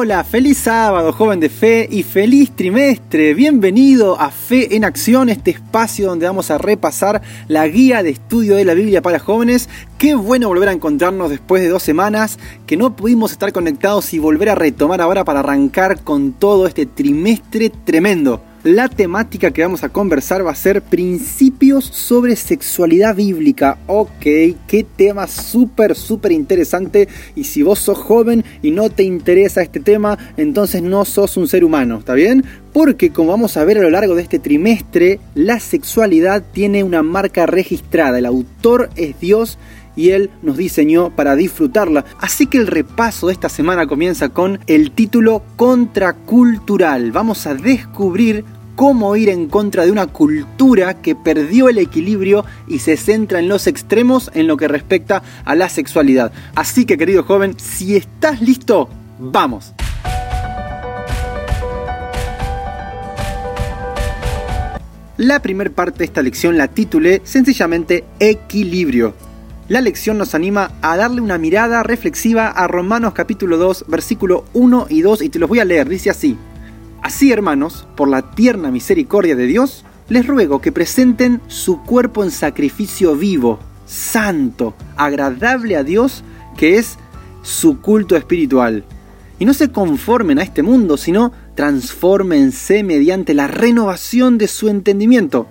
Hola, feliz sábado, joven de fe, y feliz trimestre. Bienvenido a Fe en Acción, este espacio donde vamos a repasar la guía de estudio de la Biblia para jóvenes. Qué bueno volver a encontrarnos después de dos semanas que no pudimos estar conectados y volver a retomar ahora para arrancar con todo este trimestre tremendo. La temática que vamos a conversar va a ser principios sobre sexualidad bíblica. Ok, qué tema súper, súper interesante. Y si vos sos joven y no te interesa este tema, entonces no sos un ser humano, ¿está bien? Porque como vamos a ver a lo largo de este trimestre, la sexualidad tiene una marca registrada. El autor es Dios y Él nos diseñó para disfrutarla. Así que el repaso de esta semana comienza con el título Contracultural. Vamos a descubrir cómo ir en contra de una cultura que perdió el equilibrio y se centra en los extremos en lo que respecta a la sexualidad. Así que querido joven, si estás listo, vamos. La primera parte de esta lección la titulé sencillamente Equilibrio. La lección nos anima a darle una mirada reflexiva a Romanos capítulo 2, versículo 1 y 2 y te los voy a leer. Dice así, Así, hermanos, por la tierna misericordia de Dios, les ruego que presenten su cuerpo en sacrificio vivo, santo, agradable a Dios, que es su culto espiritual. Y no se conformen a este mundo, sino transfórmense mediante la renovación de su entendimiento,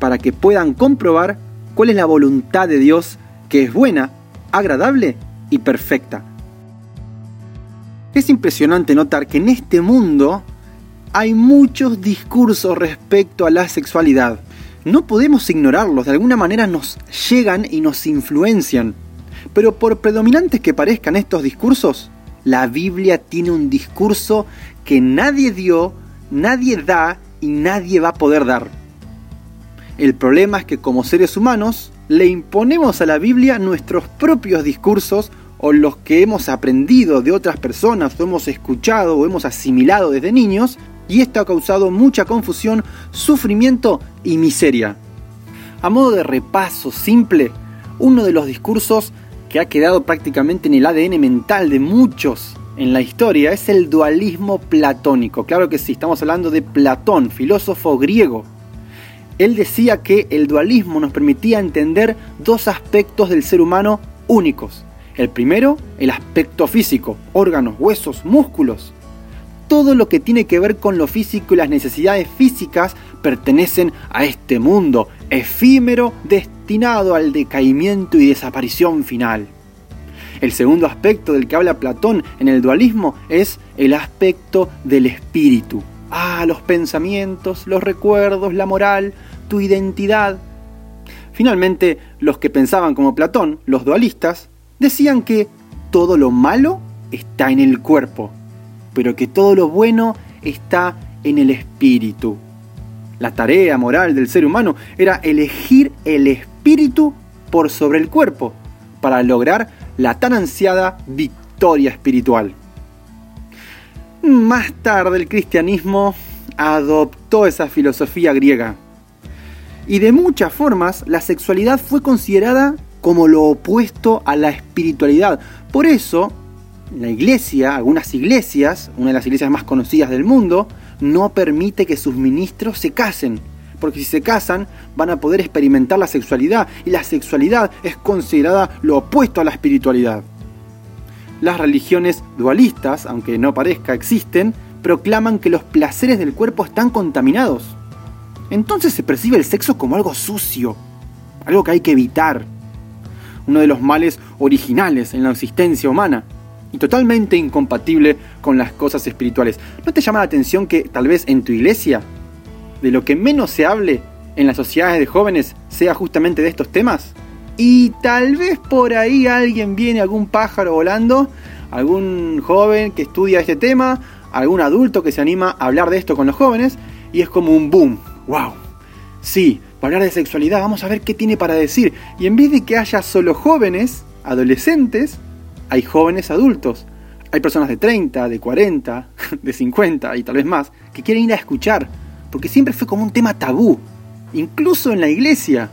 para que puedan comprobar cuál es la voluntad de Dios, que es buena, agradable y perfecta. Es impresionante notar que en este mundo hay muchos discursos respecto a la sexualidad. No podemos ignorarlos, de alguna manera nos llegan y nos influencian. Pero por predominantes que parezcan estos discursos, la Biblia tiene un discurso que nadie dio, nadie da y nadie va a poder dar. El problema es que como seres humanos le imponemos a la Biblia nuestros propios discursos o los que hemos aprendido de otras personas o hemos escuchado o hemos asimilado desde niños y esto ha causado mucha confusión, sufrimiento y miseria. A modo de repaso simple, uno de los discursos que ha quedado prácticamente en el ADN mental de muchos en la historia es el dualismo platónico. Claro que sí, estamos hablando de Platón, filósofo griego. Él decía que el dualismo nos permitía entender dos aspectos del ser humano únicos. El primero, el aspecto físico, órganos, huesos, músculos todo lo que tiene que ver con lo físico y las necesidades físicas pertenecen a este mundo efímero destinado al decaimiento y desaparición final. El segundo aspecto del que habla Platón en el dualismo es el aspecto del espíritu. Ah, los pensamientos, los recuerdos, la moral, tu identidad. Finalmente, los que pensaban como Platón, los dualistas, decían que todo lo malo está en el cuerpo pero que todo lo bueno está en el espíritu. La tarea moral del ser humano era elegir el espíritu por sobre el cuerpo para lograr la tan ansiada victoria espiritual. Más tarde el cristianismo adoptó esa filosofía griega. Y de muchas formas la sexualidad fue considerada como lo opuesto a la espiritualidad. Por eso la iglesia, algunas iglesias, una de las iglesias más conocidas del mundo, no permite que sus ministros se casen. Porque si se casan van a poder experimentar la sexualidad y la sexualidad es considerada lo opuesto a la espiritualidad. Las religiones dualistas, aunque no parezca, existen, proclaman que los placeres del cuerpo están contaminados. Entonces se percibe el sexo como algo sucio, algo que hay que evitar. Uno de los males originales en la existencia humana y totalmente incompatible con las cosas espirituales. ¿No te llama la atención que tal vez en tu iglesia de lo que menos se hable en las sociedades de jóvenes sea justamente de estos temas? Y tal vez por ahí alguien viene, algún pájaro volando, algún joven que estudia este tema, algún adulto que se anima a hablar de esto con los jóvenes, y es como un boom. ¡Wow! Sí, para hablar de sexualidad, vamos a ver qué tiene para decir. Y en vez de que haya solo jóvenes, adolescentes, hay jóvenes adultos, hay personas de 30, de 40, de 50 y tal vez más, que quieren ir a escuchar, porque siempre fue como un tema tabú, incluso en la iglesia.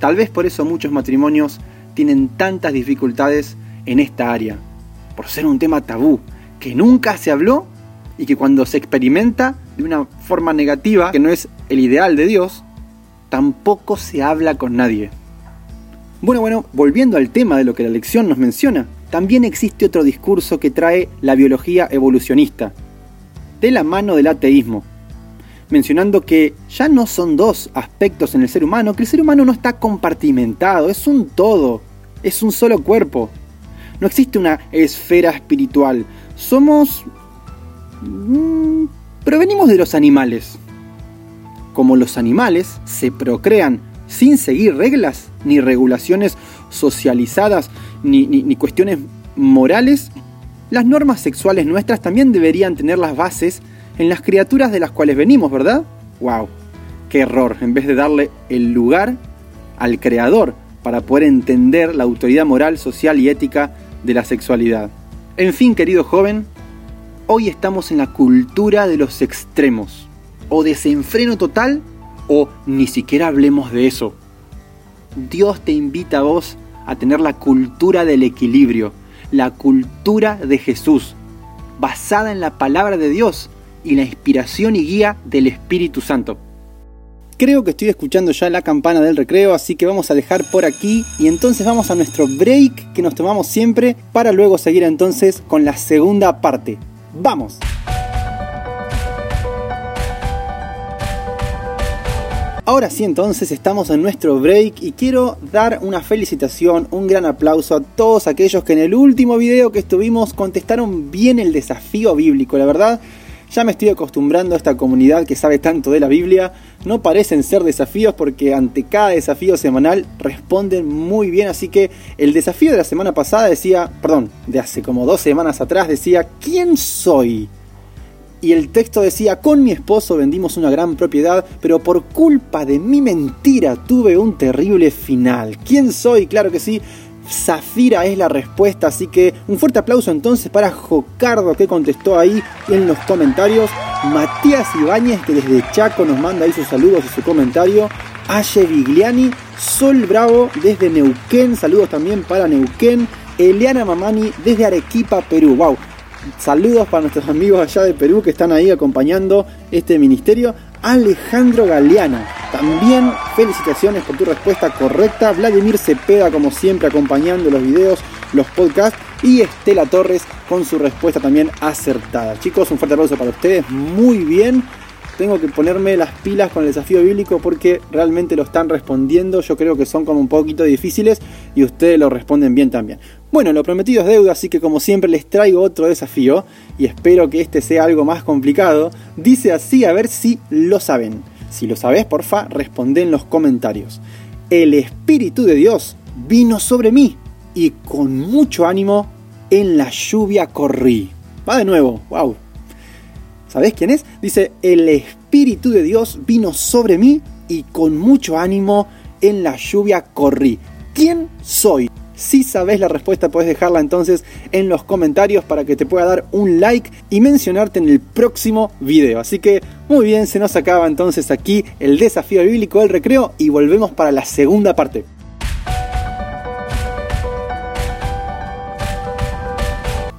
Tal vez por eso muchos matrimonios tienen tantas dificultades en esta área, por ser un tema tabú. que nunca se habló y que cuando se experimenta de una forma negativa, que no es el ideal de Dios, tampoco se habla con nadie. Bueno, bueno, volviendo al tema de lo que la lección nos menciona, también existe otro discurso que trae la biología evolucionista, de la mano del ateísmo, mencionando que ya no son dos aspectos en el ser humano, que el ser humano no está compartimentado, es un todo, es un solo cuerpo. No existe una esfera espiritual, somos... Mm, provenimos de los animales. Como los animales se procrean sin seguir reglas ni regulaciones socializadas ni, ni cuestiones morales, las normas sexuales nuestras también deberían tener las bases en las criaturas de las cuales venimos, ¿verdad? ¡Wow! ¡Qué error! En vez de darle el lugar al creador para poder entender la autoridad moral, social y ética de la sexualidad. En fin, querido joven, hoy estamos en la cultura de los extremos. O desenfreno total o ni siquiera hablemos de eso. Dios te invita a vos a tener la cultura del equilibrio, la cultura de Jesús, basada en la palabra de Dios, y la inspiración y guía del Espíritu Santo. Creo que estoy escuchando ya la campana del recreo, así que vamos a dejar por aquí y entonces vamos a nuestro break que nos tomamos siempre para luego seguir entonces con la segunda parte. ¡Vamos! Ahora sí, entonces estamos en nuestro break y quiero dar una felicitación, un gran aplauso a todos aquellos que en el último video que estuvimos contestaron bien el desafío bíblico. La verdad, ya me estoy acostumbrando a esta comunidad que sabe tanto de la Biblia. No parecen ser desafíos porque ante cada desafío semanal responden muy bien. Así que el desafío de la semana pasada decía, perdón, de hace como dos semanas atrás decía, ¿quién soy? Y el texto decía, con mi esposo vendimos una gran propiedad, pero por culpa de mi mentira tuve un terrible final. ¿Quién soy? Claro que sí, Zafira es la respuesta, así que un fuerte aplauso entonces para Jocardo que contestó ahí en los comentarios. Matías Ibáñez que desde Chaco nos manda ahí sus saludos y su comentario. Aye Vigliani, Sol Bravo desde Neuquén, saludos también para Neuquén. Eliana Mamani desde Arequipa, Perú. Wow, saludos para nuestros amigos allá de Perú que están ahí acompañando este ministerio. Alejandro Galeano. También felicitaciones por tu respuesta correcta. Vladimir Cepeda, como siempre, acompañando los videos, los podcasts. Y Estela Torres con su respuesta también acertada. Chicos, un fuerte aplauso para ustedes. Muy bien. Tengo que ponerme las pilas con el desafío bíblico porque realmente lo están respondiendo. Yo creo que son como un poquito difíciles y ustedes lo responden bien también. Bueno, lo prometido es deuda, así que como siempre les traigo otro desafío y espero que este sea algo más complicado. Dice así a ver si lo saben. Si lo sabes, porfa, responde en los comentarios. El Espíritu de Dios vino sobre mí y con mucho ánimo en la lluvia corrí. Va de nuevo, wow. ¿Sabés quién es? Dice, el Espíritu de Dios vino sobre mí y con mucho ánimo en la lluvia corrí. ¿Quién soy? Si sabes la respuesta, puedes dejarla entonces en los comentarios para que te pueda dar un like y mencionarte en el próximo video. Así que muy bien, se nos acaba entonces aquí el desafío bíblico del recreo y volvemos para la segunda parte.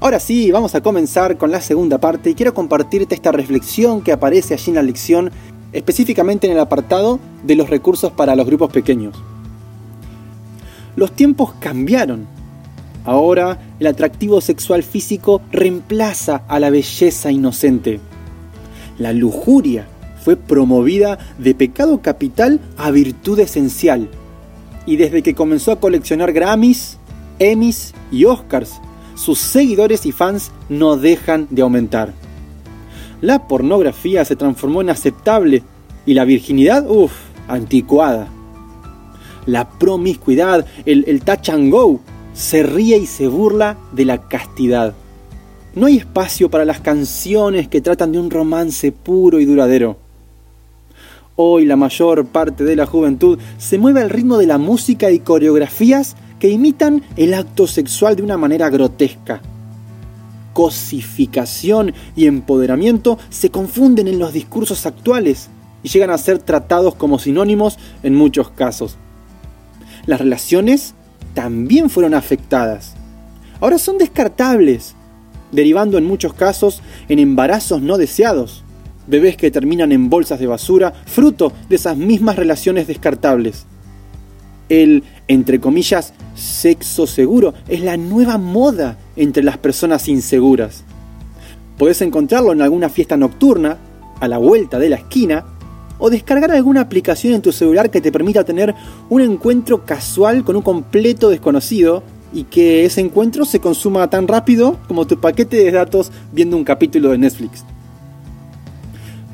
Ahora sí, vamos a comenzar con la segunda parte y quiero compartirte esta reflexión que aparece allí en la lección, específicamente en el apartado de los recursos para los grupos pequeños. Los tiempos cambiaron. Ahora el atractivo sexual físico reemplaza a la belleza inocente. La lujuria fue promovida de pecado capital a virtud esencial. Y desde que comenzó a coleccionar Grammys, Emmys y Oscars, sus seguidores y fans no dejan de aumentar. La pornografía se transformó en aceptable y la virginidad, uff, anticuada la promiscuidad, el, el touch and go, se ríe y se burla de la castidad. No hay espacio para las canciones que tratan de un romance puro y duradero. Hoy la mayor parte de la juventud se mueve al ritmo de la música y coreografías que imitan el acto sexual de una manera grotesca. Cosificación y empoderamiento se confunden en los discursos actuales y llegan a ser tratados como sinónimos en muchos casos las relaciones también fueron afectadas. Ahora son descartables. derivando en muchos casos en embarazos no deseados, bebés que terminan en bolsas de basura, fruto de esas mismas relaciones descartables. El, entre comillas, sexo seguro es la nueva moda entre las personas inseguras. Podés encontrarlo en alguna fiesta nocturna, a la vuelta de la esquina, o descargar alguna aplicación en tu celular que te permita tener un encuentro casual con un completo desconocido y que ese encuentro se consuma tan rápido como tu paquete de datos viendo un capítulo de Netflix.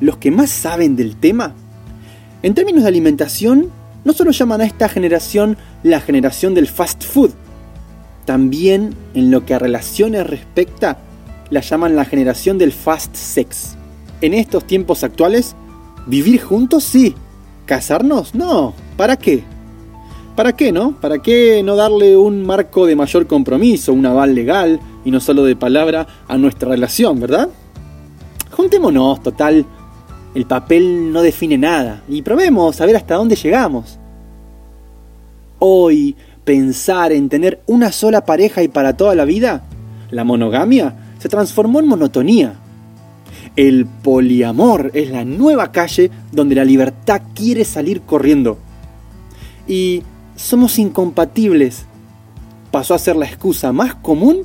Los que más saben del tema, en términos de alimentación, no solo llaman a esta generación la generación del fast food, también en lo que a relaciones respecta, la llaman la generación del fast sex. En estos tiempos actuales, vivir juntos sí, casarnos no, ¿para qué? ¿Para qué, no? ¿Para qué no darle un marco de mayor compromiso, un aval legal y no solo de palabra a nuestra relación, verdad? Juntémonos, total. El papel no define nada y probemos a ver hasta dónde llegamos. Hoy, pensar en tener una sola pareja y para toda la vida, la monogamia, se transformó en monotonía. El poliamor es la nueva calle donde la libertad quiere salir corriendo. Y somos incompatibles. Pasó a ser la excusa más común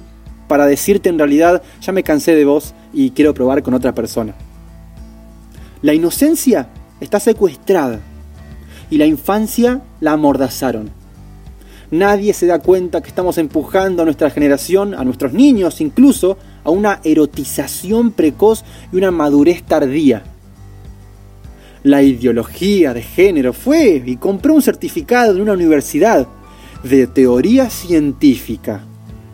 para decirte en realidad ya me cansé de vos y quiero probar con otra persona. La inocencia está secuestrada y la infancia la amordazaron. Nadie se da cuenta que estamos empujando a nuestra generación, a nuestros niños incluso, a una erotización precoz y una madurez tardía la ideología de género, fue y compró un certificado de una universidad de teoría científica,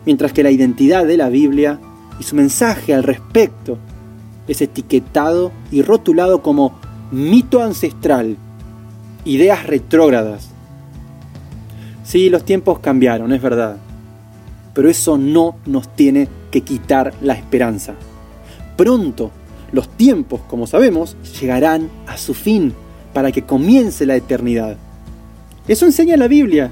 mientras que la identidad de la Biblia y su mensaje al respecto es etiquetado y rotulado como mito ancestral, ideas retrógradas. Sí, los tiempos cambiaron, es verdad, pero eso no nos tiene que quitar la esperanza. Pronto los tiempos, como sabemos, llegarán a su fin para que comience la eternidad. Eso enseña la Biblia.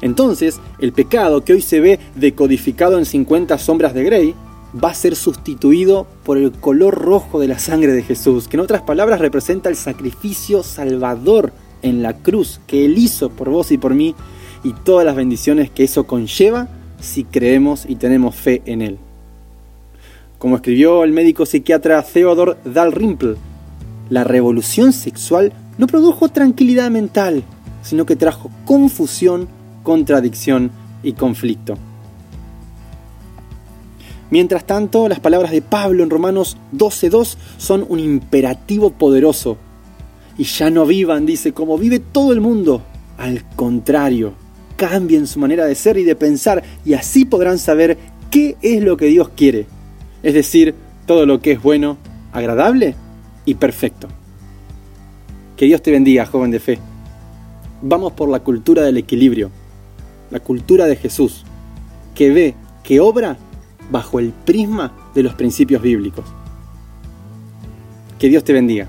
Entonces, el pecado que hoy se ve decodificado en 50 sombras de Grey va a ser sustituido por el color rojo de la sangre de Jesús, que en otras palabras representa el sacrificio salvador en la cruz que Él hizo por vos y por mí y todas las bendiciones que eso conlleva si creemos y tenemos fe en Él. Como escribió el médico psiquiatra Theodor Dalrymple, la revolución sexual no produjo tranquilidad mental, sino que trajo confusión, contradicción y conflicto. Mientras tanto, las palabras de Pablo en Romanos 12.2 son un imperativo poderoso. Y ya no vivan, dice, como vive todo el mundo. Al contrario, cambien su manera de ser y de pensar y así podrán saber qué es lo que Dios quiere es decir, todo lo que es bueno, agradable y perfecto. Que Dios te bendiga, joven de fe. Vamos por la cultura del equilibrio, la cultura de Jesús, que ve, que obra bajo el prisma de los principios bíblicos. Que Dios te bendiga.